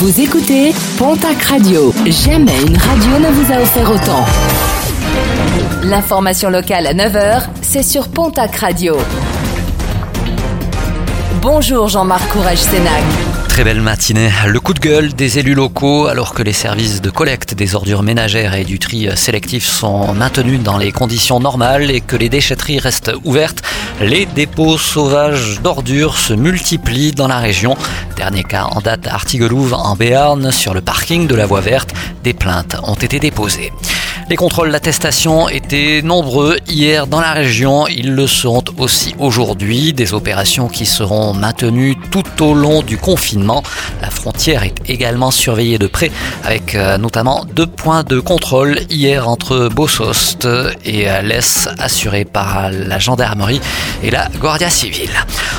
Vous écoutez Pontac Radio. Jamais une radio ne vous a offert autant. L'information locale à 9h, c'est sur Pontac Radio. Bonjour Jean-Marc Courage Sénac. Très belle matinée. Le coup de gueule des élus locaux alors que les services de collecte des ordures ménagères et du tri sélectif sont maintenus dans les conditions normales et que les déchetteries restent ouvertes. Les dépôts sauvages d'ordures se multiplient dans la région. Dernier cas en date à Artiguelouve en Béarn sur le parking de la voie verte. Des plaintes ont été déposées. Les contrôles d'attestation étaient nombreux hier dans la région. Ils le seront aussi aujourd'hui. Des opérations qui seront maintenues tout au long du confinement. La frontière est également surveillée de près avec euh, notamment deux points de contrôle hier entre Bossost et l'Est assurés par la gendarmerie et la Guardia Civile.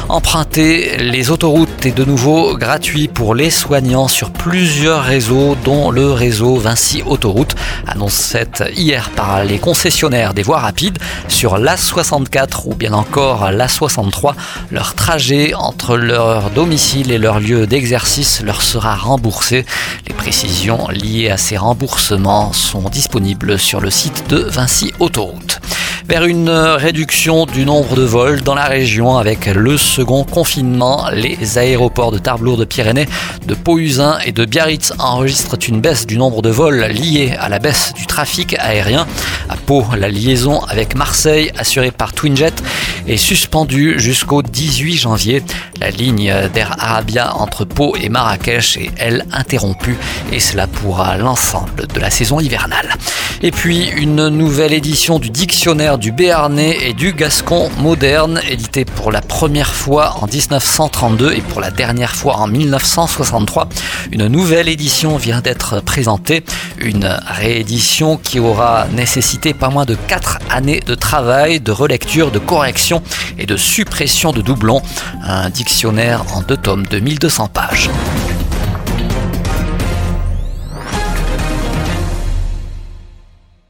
Emprunter les autoroutes est de nouveau gratuit pour les soignants sur plusieurs réseaux dont le réseau Vinci Autoroute annonce cette hier par les concessionnaires des voies rapides sur l'A64 ou bien encore l'A63. Leur trajet entre leur domicile et leur lieu d'exercice leur sera remboursé. Les précisions liées à ces remboursements sont disponibles sur le site de Vinci Autoroute vers une réduction du nombre de vols dans la région avec le second confinement. Les aéroports de Tarbes de Pyrénées, de Pau-Usin et de Biarritz enregistrent une baisse du nombre de vols liés à la baisse du trafic aérien. À Pau, la liaison avec Marseille, assurée par Twinjet, est suspendue jusqu'au 18 janvier. La ligne d'Air Arabia entre Pau et Marrakech est, elle, interrompue et cela pour l'ensemble de la saison hivernale. Et puis, une nouvelle édition du dictionnaire du Béarnais et du Gascon moderne, édité pour la première fois en 1932 et pour la dernière fois en 1963. Une nouvelle édition vient d'être présentée, une réédition qui aura nécessité pas moins de 4 années de travail, de relecture, de correction et de suppression de doublons. Un dictionnaire en deux tomes de 1200 pages.